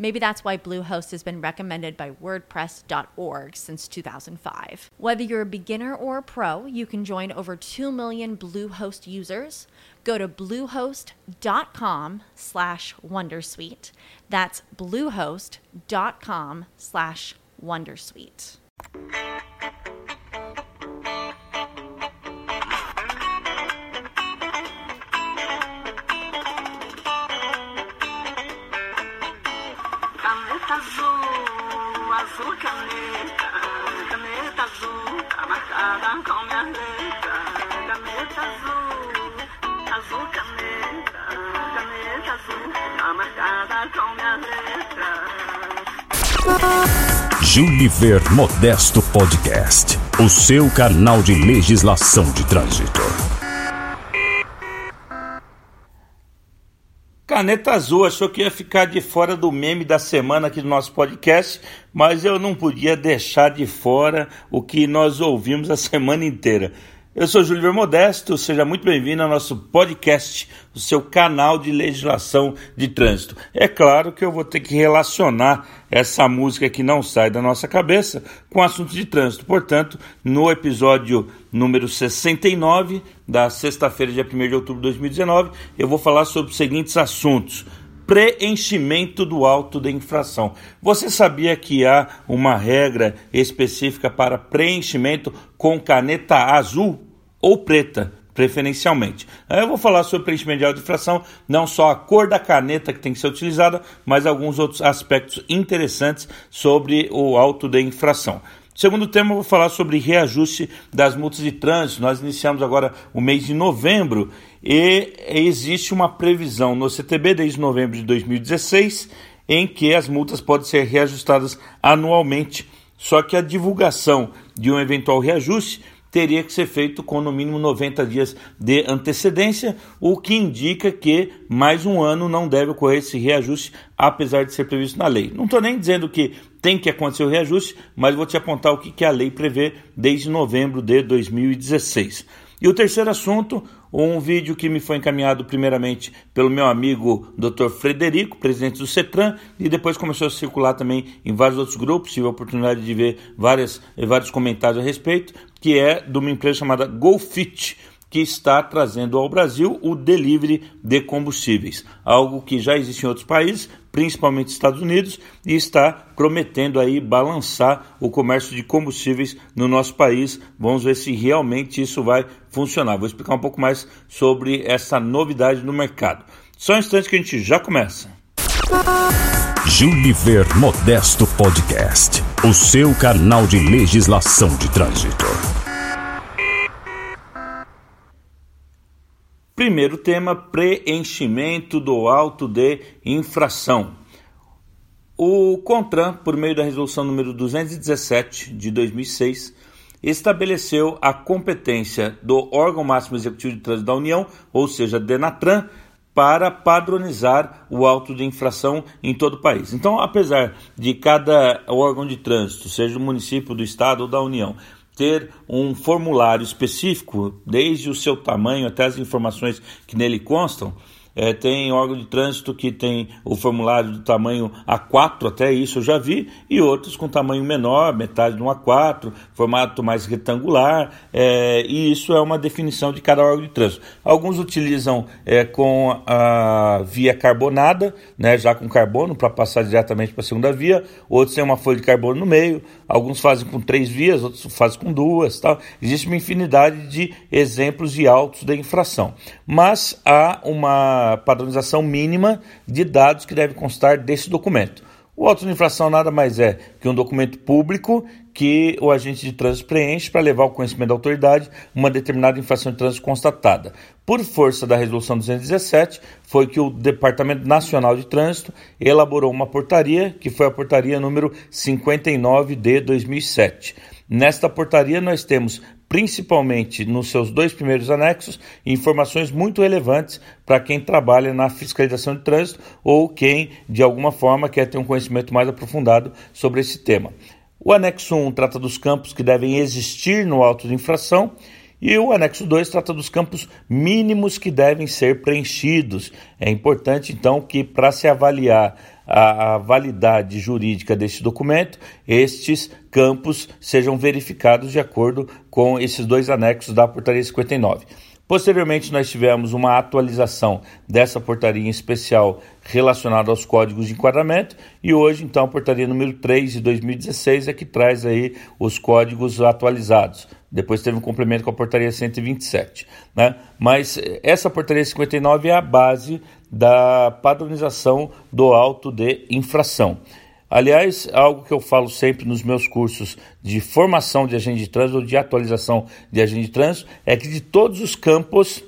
Maybe that's why Bluehost has been recommended by WordPress.org since 2005. Whether you're a beginner or a pro, you can join over 2 million Bluehost users. Go to bluehost.com slash wondersuite. That's bluehost.com slash wondersuite. Letra. Juliver Modesto Podcast, o seu canal de legislação de trânsito. Caneta Azul achou que ia ficar de fora do meme da semana aqui do nosso podcast, mas eu não podia deixar de fora o que nós ouvimos a semana inteira. Eu sou Júlio Modesto, seja muito bem-vindo ao nosso podcast, o seu canal de legislação de trânsito. É claro que eu vou ter que relacionar essa música que não sai da nossa cabeça com assuntos de trânsito. Portanto, no episódio número 69 da sexta-feira, dia 1 de outubro de 2019, eu vou falar sobre os seguintes assuntos preenchimento do auto de infração. Você sabia que há uma regra específica para preenchimento com caneta azul ou preta? Preferencialmente. Eu vou falar sobre preenchimento de infração, não só a cor da caneta que tem que ser utilizada, mas alguns outros aspectos interessantes sobre o auto de infração. Segundo tema, eu vou falar sobre reajuste das multas de trânsito. Nós iniciamos agora o mês de novembro e existe uma previsão no CTB desde novembro de 2016 em que as multas podem ser reajustadas anualmente. Só que a divulgação de um eventual reajuste teria que ser feito com no mínimo 90 dias de antecedência, o que indica que mais um ano não deve ocorrer esse reajuste, apesar de ser previsto na lei. Não estou nem dizendo que tem que acontecer o reajuste, mas vou te apontar o que a lei prevê desde novembro de 2016. E o terceiro assunto, um vídeo que me foi encaminhado primeiramente pelo meu amigo Dr. Frederico, presidente do CETRAN, e depois começou a circular também em vários outros grupos, tive a oportunidade de ver várias, vários comentários a respeito, que é de uma empresa chamada GoFit, que está trazendo ao Brasil o delivery de combustíveis, algo que já existe em outros países, principalmente Estados Unidos, e está prometendo aí balançar o comércio de combustíveis no nosso país. Vamos ver se realmente isso vai funcionar. Vou explicar um pouco mais sobre essa novidade no mercado. Só um instante que a gente já começa. Juliver Modesto Podcast, o seu canal de legislação de trânsito. Primeiro tema: preenchimento do auto de infração. O CONTRAN, por meio da resolução número 217 de 2006, estabeleceu a competência do órgão máximo executivo de trânsito da União, ou seja, DENATRAN, para padronizar o auto de infração em todo o país. Então, apesar de cada órgão de trânsito, seja do município, do estado ou da União, ter um formulário específico, desde o seu tamanho até as informações que nele constam, é, tem órgão de trânsito que tem o formulário do tamanho A4, até isso eu já vi, e outros com tamanho menor, metade de um A4, formato mais retangular, é, e isso é uma definição de cada órgão de trânsito. Alguns utilizam é, com a via carbonada, né, já com carbono, para passar diretamente para a segunda via, outros têm uma folha de carbono no meio, alguns fazem com três vias, outros fazem com duas. Tal. Existe uma infinidade de exemplos de autos da infração. Mas há uma padronização mínima de dados que deve constar desse documento. O auto de infração nada mais é que um documento público que o agente de trânsito preenche para levar ao conhecimento da autoridade uma determinada infração de trânsito constatada. Por força da Resolução 217, foi que o Departamento Nacional de Trânsito elaborou uma portaria, que foi a portaria número 59 de 2007. Nesta portaria, nós temos principalmente nos seus dois primeiros anexos, informações muito relevantes para quem trabalha na fiscalização de trânsito ou quem, de alguma forma, quer ter um conhecimento mais aprofundado sobre esse tema. O anexo 1 trata dos campos que devem existir no auto de infração e o anexo 2 trata dos campos mínimos que devem ser preenchidos. É importante, então, que para se avaliar a, a validade jurídica deste documento, estes campos sejam verificados de acordo com esses dois anexos da Portaria 59. Posteriormente, nós tivemos uma atualização dessa portaria especial relacionada aos códigos de enquadramento e hoje, então, a portaria número 3 de 2016 é que traz aí os códigos atualizados. Depois teve um complemento com a portaria 127. Né? Mas essa portaria 59 é a base da padronização do auto de infração. Aliás, algo que eu falo sempre nos meus cursos de formação de agente de trânsito ou de atualização de agente de trânsito é que de todos os campos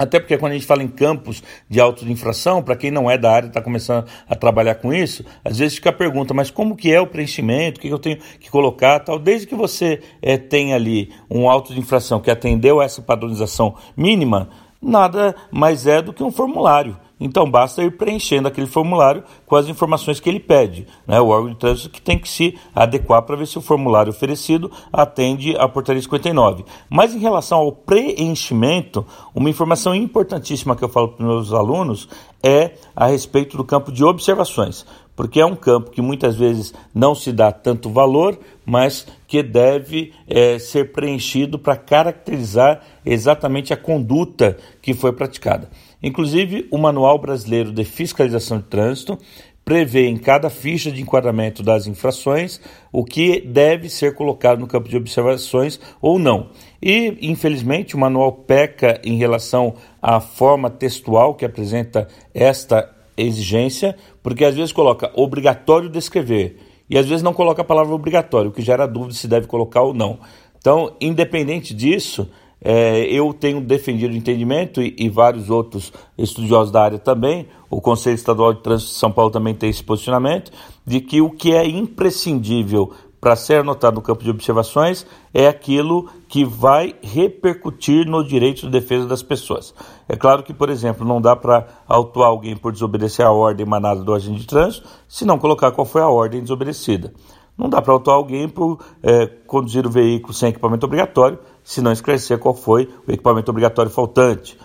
até porque quando a gente fala em campos de auto de infração, para quem não é da área e está começando a trabalhar com isso, às vezes fica a pergunta, mas como que é o preenchimento, o que eu tenho que colocar tal. Desde que você é, tenha ali um auto de infração que atendeu a essa padronização mínima, nada mais é do que um formulário. Então basta ir preenchendo aquele formulário com as informações que ele pede. Né? O órgão de trânsito que tem que se adequar para ver se o formulário oferecido atende à portaria 59. Mas em relação ao preenchimento, uma informação importantíssima que eu falo para os meus alunos é a respeito do campo de observações porque é um campo que muitas vezes não se dá tanto valor, mas que deve é, ser preenchido para caracterizar exatamente a conduta que foi praticada. Inclusive, o Manual Brasileiro de Fiscalização de Trânsito prevê em cada ficha de enquadramento das infrações o que deve ser colocado no campo de observações ou não. E, infelizmente, o manual peca em relação à forma textual que apresenta esta exigência, porque às vezes coloca obrigatório descrever e às vezes não coloca a palavra obrigatório, o que gera dúvida se deve colocar ou não. Então, independente disso, é, eu tenho defendido o entendimento e, e, vários outros estudiosos da área também, o Conselho Estadual de Trânsito de São Paulo também tem esse posicionamento, de que o que é imprescindível para ser anotado no campo de observações é aquilo que vai repercutir no direito de defesa das pessoas. É claro que, por exemplo, não dá para autuar alguém por desobedecer a ordem emanada do agente de trânsito se não colocar qual foi a ordem desobedecida. Não dá para autuar alguém por é, conduzir o veículo sem equipamento obrigatório se não esclarecer qual foi o equipamento obrigatório faltante.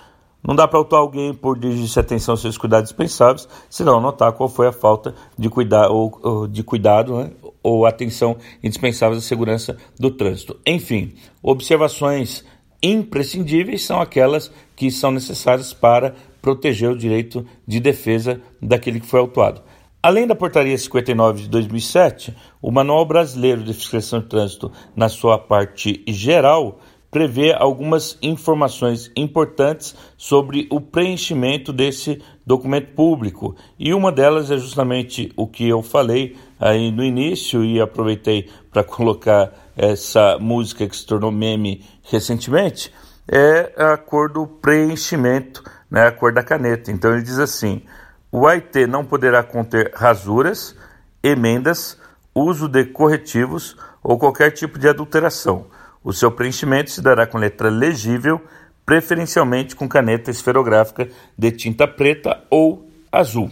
Não dá para autuar alguém por dirigir-se atenção aos seus cuidados dispensáveis, se não notar qual foi a falta de, cuida ou, de cuidado né, ou atenção indispensáveis à segurança do trânsito. Enfim, observações imprescindíveis são aquelas que são necessárias para proteger o direito de defesa daquele que foi autuado. Além da Portaria 59 de 2007, o Manual Brasileiro de Fiscalização de Trânsito, na sua parte geral, prevê algumas informações importantes sobre o preenchimento desse documento público. E uma delas é justamente o que eu falei aí no início e aproveitei para colocar essa música que se tornou meme recentemente, é a cor do preenchimento, né, a cor da caneta. Então ele diz assim: o AIT não poderá conter rasuras, emendas, uso de corretivos ou qualquer tipo de adulteração. O seu preenchimento se dará com letra legível, preferencialmente com caneta esferográfica de tinta preta ou azul.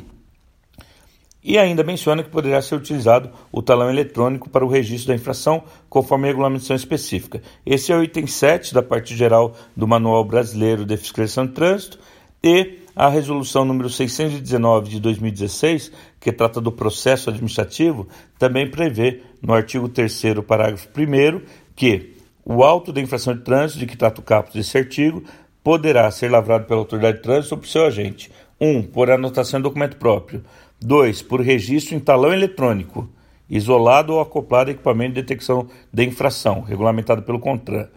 E ainda menciona que poderá ser utilizado o talão eletrônico para o registro da infração, conforme a regulamentação específica. Esse é o item 7 da parte geral do Manual Brasileiro de Fiscalização de Trânsito e a resolução número 619 de 2016, que trata do processo administrativo, também prevê no artigo 3 parágrafo 1 que o auto da infração de trânsito de que trata o caput desse artigo poderá ser lavrado pela autoridade de trânsito ou por seu agente. 1. Um, por anotação em documento próprio. 2. Por registro em talão eletrônico, isolado ou acoplado a equipamento de detecção de infração, regulamentado pelo CONTRAN.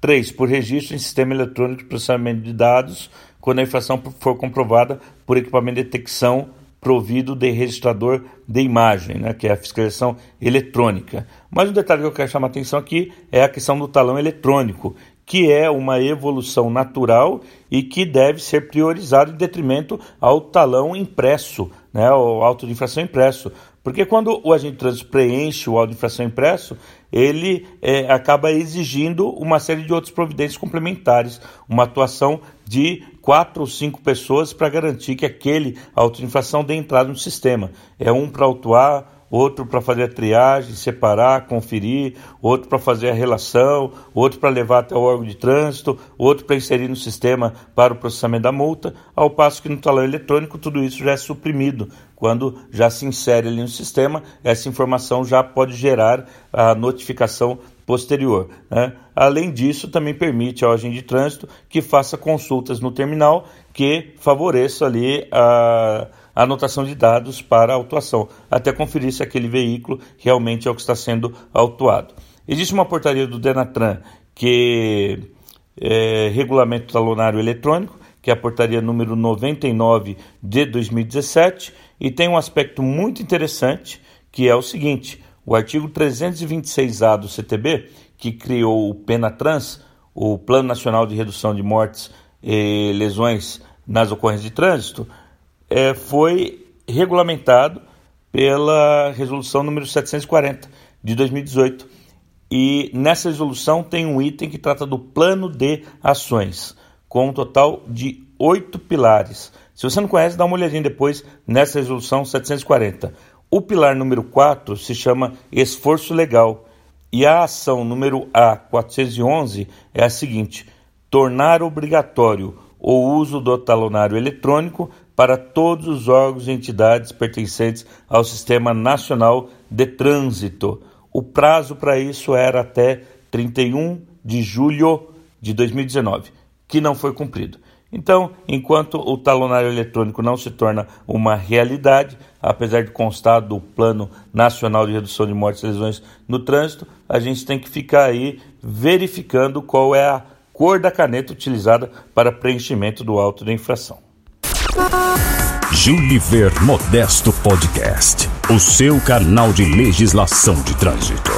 3. Por registro em sistema eletrônico de processamento de dados, quando a infração for comprovada por equipamento de detecção provido de registrador de imagem, né, que é a fiscalização eletrônica. Mas o detalhe que eu quero chamar a atenção aqui é a questão do talão eletrônico, que é uma evolução natural e que deve ser priorizado em detrimento ao talão impresso, né, o auto de infração impresso. Porque quando o agente de trânsito preenche o auto de infração impresso, ele é, acaba exigindo uma série de outras providências complementares, uma atuação de quatro ou cinco pessoas para garantir que aquele auto de infração dê entrada no sistema. É um para autuar, outro para fazer a triagem, separar, conferir, outro para fazer a relação, outro para levar até o órgão de trânsito, outro para inserir no sistema para o processamento da multa, ao passo que no talão eletrônico tudo isso já é suprimido. Quando já se insere ali no sistema, essa informação já pode gerar a notificação posterior. Né? Além disso, também permite ao agente de trânsito que faça consultas no terminal que favoreça ali a a anotação de dados para a autuação, até conferir se aquele veículo realmente é o que está sendo autuado. Existe uma portaria do Denatran que é, regulamento talonário eletrônico, que é a portaria número 99 de 2017, e tem um aspecto muito interessante, que é o seguinte: o artigo 326A do CTB, que criou o Penatrans, o Plano Nacional de Redução de Mortes e Lesões nas Ocorrências de Trânsito, é, foi regulamentado pela resolução número 740 de 2018. E nessa resolução tem um item que trata do plano de ações, com um total de oito pilares. Se você não conhece, dá uma olhadinha depois nessa resolução 740. O pilar número 4 se chama esforço legal. E a ação número A411 é a seguinte: tornar obrigatório o uso do talonário eletrônico para todos os órgãos e entidades pertencentes ao Sistema Nacional de Trânsito. O prazo para isso era até 31 de julho de 2019, que não foi cumprido. Então, enquanto o talonário eletrônico não se torna uma realidade, apesar de constar do Plano Nacional de Redução de Mortes e Lesões no Trânsito, a gente tem que ficar aí verificando qual é a cor da caneta utilizada para preenchimento do auto da infração. Juliver Modesto Podcast, o seu canal de legislação de trânsito.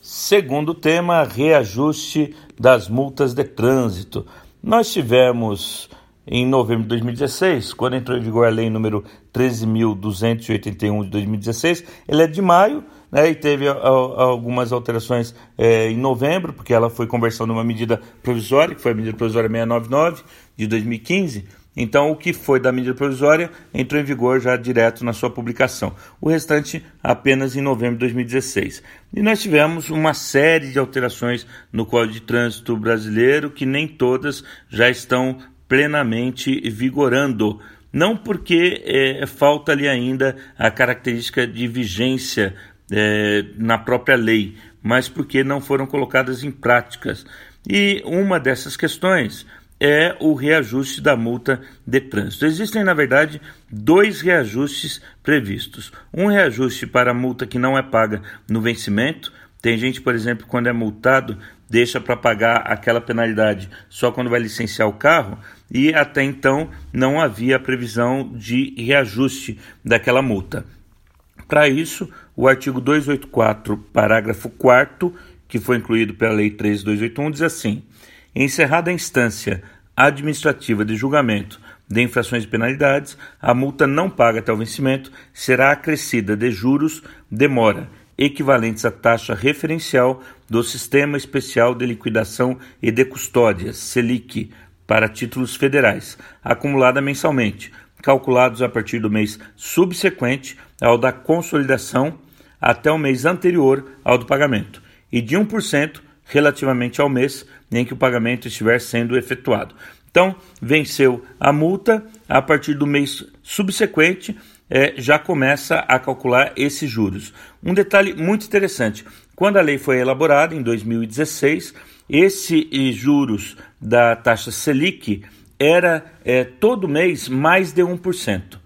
Segundo tema, reajuste das multas de trânsito. Nós tivemos em novembro de 2016, quando entrou em vigor a lei número 13.281 de 2016, ele é de maio, né, e teve algumas alterações é, em novembro, porque ela foi conversão numa medida provisória, que foi a medida provisória 699 de 2015. Então, o que foi da medida provisória entrou em vigor já direto na sua publicação. O restante apenas em novembro de 2016. E nós tivemos uma série de alterações no Código de Trânsito brasileiro que nem todas já estão plenamente vigorando. Não porque é, falta ali ainda a característica de vigência é, na própria lei, mas porque não foram colocadas em práticas. E uma dessas questões é o reajuste da multa de trânsito. Existem, na verdade, dois reajustes previstos. Um reajuste para a multa que não é paga no vencimento. Tem gente, por exemplo, quando é multado, deixa para pagar aquela penalidade só quando vai licenciar o carro, e até então não havia previsão de reajuste daquela multa. Para isso, o artigo 284, parágrafo 4 que foi incluído pela Lei 13281, diz assim: encerrada a instância administrativa de julgamento de infrações e penalidades, a multa não paga até o vencimento será acrescida de juros demora equivalentes à taxa referencial do Sistema Especial de Liquidação e de Custódias, SELIC, para títulos federais, acumulada mensalmente, calculados a partir do mês subsequente ao da consolidação até o mês anterior ao do pagamento, e de 1% relativamente ao mês em que o pagamento estiver sendo efetuado. Então, venceu a multa, a partir do mês subsequente é, já começa a calcular esses juros. Um detalhe muito interessante: quando a lei foi elaborada, em 2016, esses juros da taxa Selic era é, todo mês mais de 1%.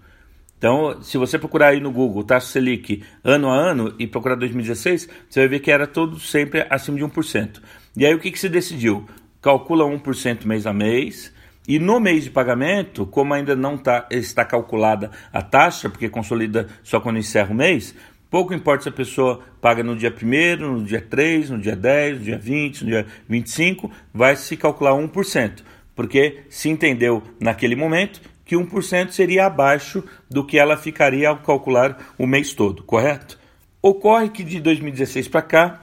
Então, se você procurar aí no Google taxa Selic ano a ano e procurar 2016, você vai ver que era todo sempre acima de 1%. E aí o que, que se decidiu? Calcula 1% mês a mês. E no mês de pagamento, como ainda não tá, está calculada a taxa, porque consolida só quando encerra o mês, pouco importa se a pessoa paga no dia 1, no dia 3, no dia 10, no dia 20, no dia 25, vai se calcular 1%, porque se entendeu naquele momento que 1% seria abaixo do que ela ficaria ao calcular o mês todo, correto? Ocorre que de 2016 para cá,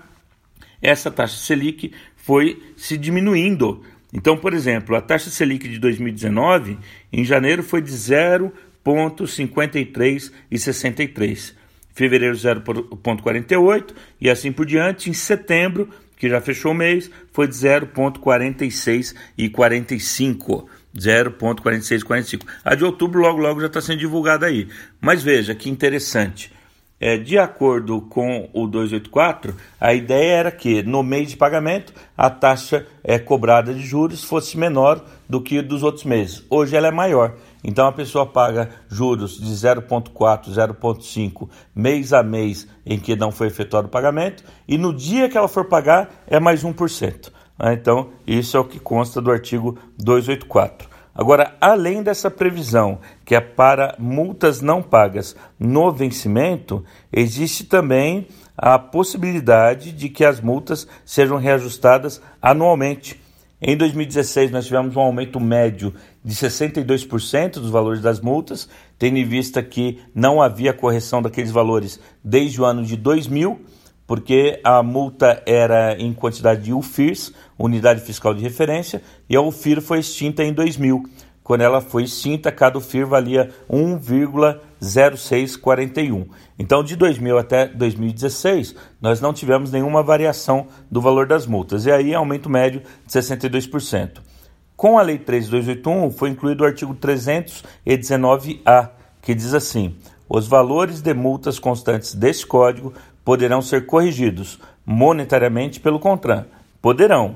essa taxa Selic foi se diminuindo. Então, por exemplo, a taxa Selic de 2019, em janeiro, foi de 0,53 Fevereiro 0,48 e assim por diante. Em setembro, que já fechou o mês, foi de 0,46 e 45. 0,4645. A de outubro logo logo já está sendo divulgada aí. Mas veja que interessante. É, de acordo com o 284, a ideia era que no mês de pagamento a taxa é, cobrada de juros fosse menor do que dos outros meses. Hoje ela é maior. Então a pessoa paga juros de 0,4, 0,5 mês a mês em que não foi efetuado o pagamento, e no dia que ela for pagar é mais 1%. Né? Então, isso é o que consta do artigo 284. Agora, além dessa previsão, que é para multas não pagas no vencimento, existe também a possibilidade de que as multas sejam reajustadas anualmente. Em 2016, nós tivemos um aumento médio de 62% dos valores das multas, tendo em vista que não havia correção daqueles valores desde o ano de 2000 porque a multa era em quantidade de UFIRs, Unidade Fiscal de Referência, e a UFIR foi extinta em 2000. Quando ela foi extinta, cada UFIR valia 1,0641. Então, de 2000 até 2016, nós não tivemos nenhuma variação do valor das multas, e aí aumento médio de 62%. Com a Lei 13281, foi incluído o artigo 319-A, que diz assim: os valores de multas constantes deste Código poderão ser corrigidos monetariamente pelo CONTRAN. Poderão,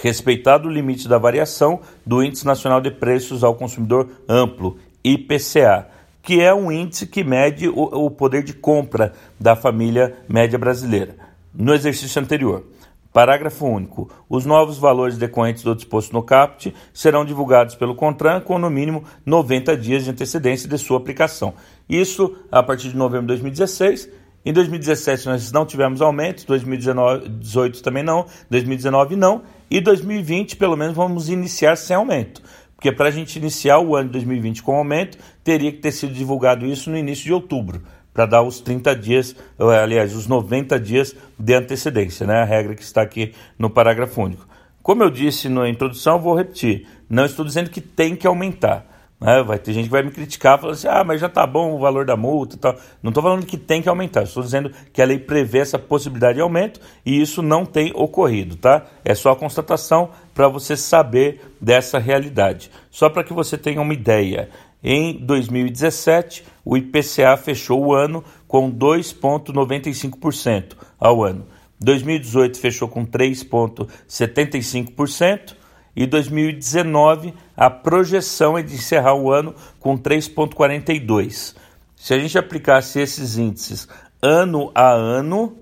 respeitado o limite da variação do Índice Nacional de Preços ao Consumidor Amplo, IPCA, que é um índice que mede o, o poder de compra da família média brasileira. No exercício anterior, Parágrafo único. Os novos valores decorrentes do disposto no CAPT serão divulgados pelo CONTRAN com no mínimo 90 dias de antecedência de sua aplicação. Isso a partir de novembro de 2016 em 2017 nós não tivemos aumento, 2018 também não, 2019 não, e 2020 pelo menos vamos iniciar sem aumento. Porque para a gente iniciar o ano de 2020 com aumento, teria que ter sido divulgado isso no início de outubro, para dar os 30 dias, aliás, os 90 dias de antecedência, né? a regra que está aqui no parágrafo único. Como eu disse na introdução, vou repetir: não estou dizendo que tem que aumentar. Né? Vai ter gente que vai me criticar falando assim: ah, mas já tá bom o valor da multa e tal. Não estou falando que tem que aumentar, estou dizendo que a lei prevê essa possibilidade de aumento e isso não tem ocorrido, tá? É só a constatação para você saber dessa realidade. Só para que você tenha uma ideia. Em 2017, o IPCA fechou o ano com 2,95% ao ano. 2018 fechou com 3,75% e 2019 a projeção é de encerrar o ano com 3,42. Se a gente aplicasse esses índices ano a ano,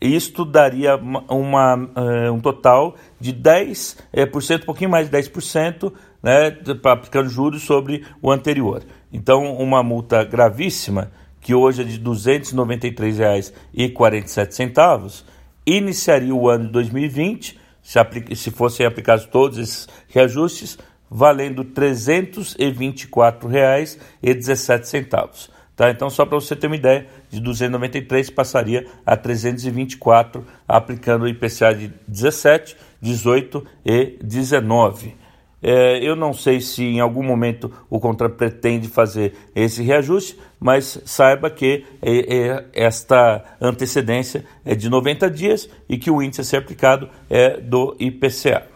isto daria uma, uh, um total de 10%, é, por cento, um pouquinho mais de 10%, né, aplicando juros sobre o anterior. Então, uma multa gravíssima, que hoje é de R$ 293,47, iniciaria o ano de 2020 se, aplica, se fossem aplicados todos esses reajustes, valendo R$ 324,17. Tá? Então, só para você ter uma ideia, de 293 passaria a 324, aplicando o IPCA de 17, 18 e 19. É, eu não sei se em algum momento o contrato pretende fazer esse reajuste, mas saiba que é, é, esta antecedência é de 90 dias e que o índice a ser aplicado é do IPCA.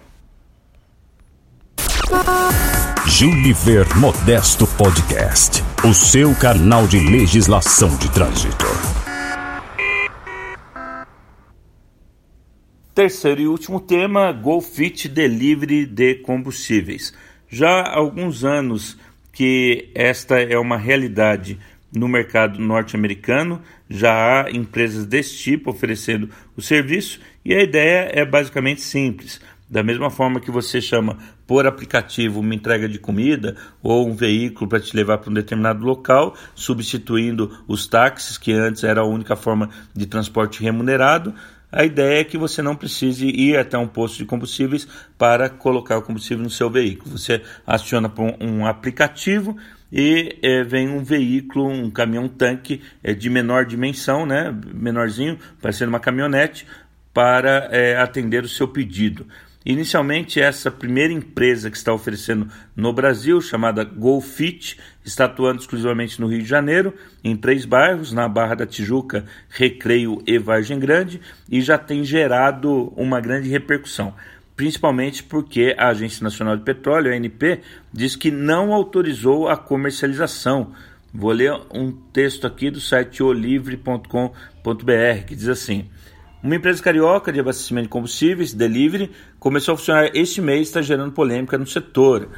Juliver Modesto Podcast, o seu canal de legislação de trânsito. Terceiro e último tema: GoFit Delivery de combustíveis. Já há alguns anos que esta é uma realidade no mercado norte-americano, já há empresas desse tipo oferecendo o serviço e a ideia é basicamente simples. Da mesma forma que você chama por aplicativo uma entrega de comida ou um veículo para te levar para um determinado local, substituindo os táxis, que antes era a única forma de transporte remunerado, a ideia é que você não precise ir até um posto de combustíveis para colocar o combustível no seu veículo. Você aciona por um, aplicativo e é, vem um veículo, um caminhão-tanque é, de menor dimensão, né, menorzinho, parecendo uma caminhonete, para é, atender o seu pedido. Inicialmente, essa primeira empresa que está oferecendo no Brasil, chamada GoFit, está atuando exclusivamente no Rio de Janeiro, em três bairros, na Barra da Tijuca, Recreio e Vargem Grande, e já tem gerado uma grande repercussão principalmente porque a Agência Nacional de Petróleo, ANP, diz que não autorizou a comercialização. Vou ler um texto aqui do site olivre.com.br que diz assim: uma empresa carioca de abastecimento de combustíveis, Delivery, começou a funcionar este mês e está gerando polêmica no setor.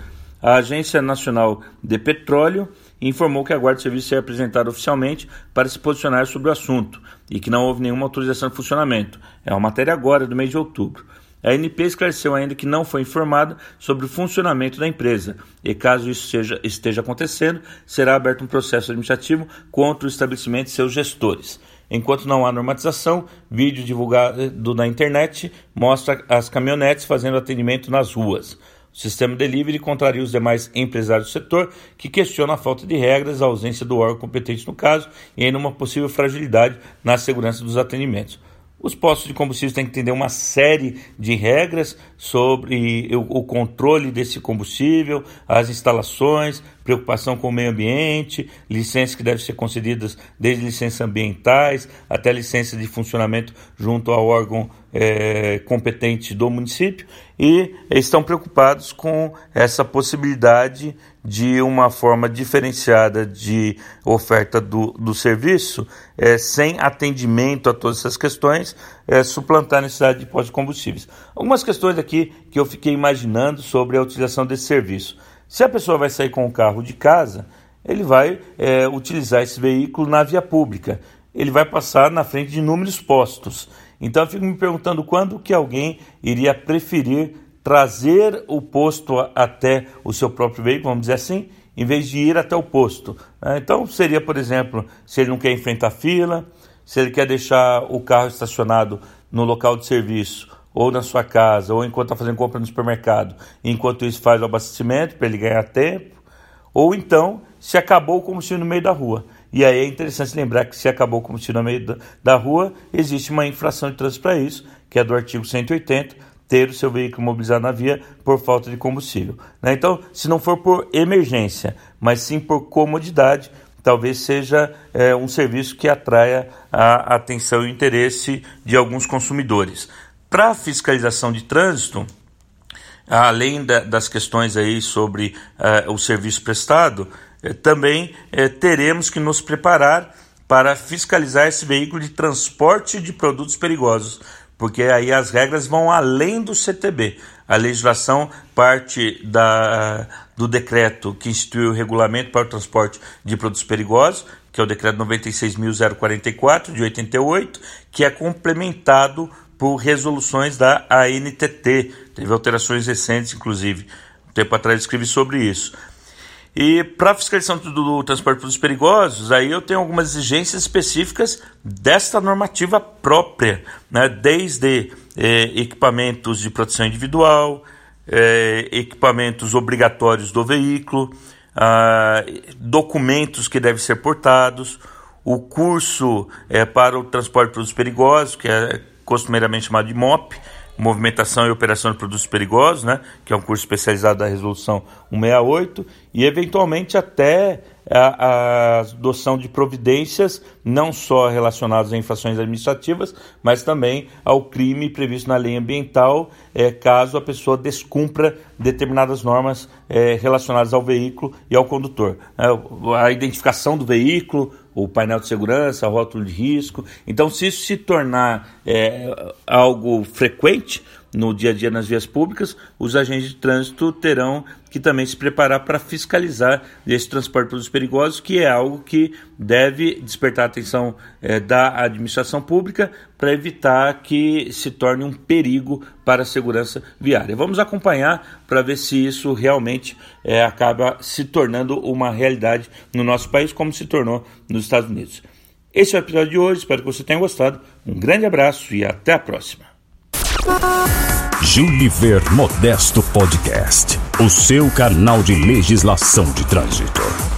A Agência Nacional de Petróleo informou que aguarda o serviço ser apresentado oficialmente para se posicionar sobre o assunto e que não houve nenhuma autorização de funcionamento. É uma matéria agora do mês de outubro. A ANP esclareceu ainda que não foi informado sobre o funcionamento da empresa e, caso isso seja, esteja acontecendo, será aberto um processo administrativo contra o estabelecimento e seus gestores. Enquanto não há normatização, vídeo divulgado na internet mostra as caminhonetes fazendo atendimento nas ruas. O sistema delivery contraria os demais empresários do setor, que questionam a falta de regras, a ausência do órgão competente no caso e ainda uma possível fragilidade na segurança dos atendimentos. Os postos de combustíveis têm que entender uma série de regras sobre o, controle desse combustível, as instalações, preocupação com o meio ambiente, licenças que devem ser concedidas desde licenças ambientais até licenças de funcionamento junto ao órgão é, competente do município e estão preocupados com essa possibilidade de uma forma diferenciada de oferta do, do serviço, é, sem atendimento a todas essas questões, é, suplantar a necessidade de postos de combustíveis. Algumas questões aqui que eu fiquei imaginando sobre a utilização desse serviço. Se a pessoa vai sair com o carro de casa, ele vai é, utilizar esse veículo na via pública. Ele vai passar na frente de inúmeros postos. Então eu fico me perguntando quando que alguém iria preferir trazer o posto até o seu próprio veículo, vamos dizer assim, em vez de ir até o posto. Né? Então seria, por exemplo, se ele não quer enfrentar fila, se ele quer deixar o carro estacionado no local de serviço ou na sua casa, ou enquanto está fazendo compra no supermercado, enquanto isso faz o abastecimento para ele ganhar tempo, ou então se acabou o combustível no meio da rua. E aí é interessante lembrar que se acabou o combustível no meio da, da rua, existe uma infração de trânsito para isso, que é do artigo 180, ter o seu veículo mobilizado na via por falta de combustível. Né? Então, se não for por emergência, mas sim por comodidade, talvez seja é, um serviço que atraia a atenção e o interesse de alguns consumidores. Para fiscalização de trânsito, além da, das questões aí sobre uh, o serviço prestado, eh, também eh, teremos que nos preparar para fiscalizar esse veículo de transporte de produtos perigosos, porque aí as regras vão além do CTB. A legislação parte da, do decreto que instituiu o regulamento para o transporte de produtos perigosos, que é o decreto 96.044 de 88, que é complementado por resoluções da ANTT. Teve alterações recentes, inclusive. Um tempo atrás escrevi sobre isso. E para a fiscalização do, transporte de produtos perigosos, aí eu tenho algumas exigências específicas desta normativa própria, né? desde eh, equipamentos de proteção individual, eh, equipamentos obrigatórios do veículo, ah, documentos que devem ser portados, o curso eh, para o transporte de produtos perigosos, que é costumeiramente chamado de MOP, Movimentação e Operação de Produtos Perigosos, né, que é um curso especializado da Resolução 168, e eventualmente até a, a adoção de providências não só relacionadas a infrações administrativas, mas também ao crime previsto na lei ambiental, é, caso a pessoa descumpra determinadas normas é, relacionadas ao veículo e ao condutor. É, a identificação do veículo, o painel de segurança, rótulo de risco. Então, se isso se tornar é, algo frequente, no dia a dia nas vias públicas, os agentes de trânsito terão que também se preparar para fiscalizar esse transporte pelos perigosos, que é algo que deve despertar a atenção é, da administração pública para evitar que se torne um perigo para a segurança viária. Vamos acompanhar para ver se isso realmente é, acaba se tornando uma realidade no nosso país, como se tornou nos Estados Unidos. Esse é o episódio de hoje, espero que você tenha gostado. Um grande abraço e até a próxima. Juniver Modesto Podcast, o seu canal de legislação de trânsito.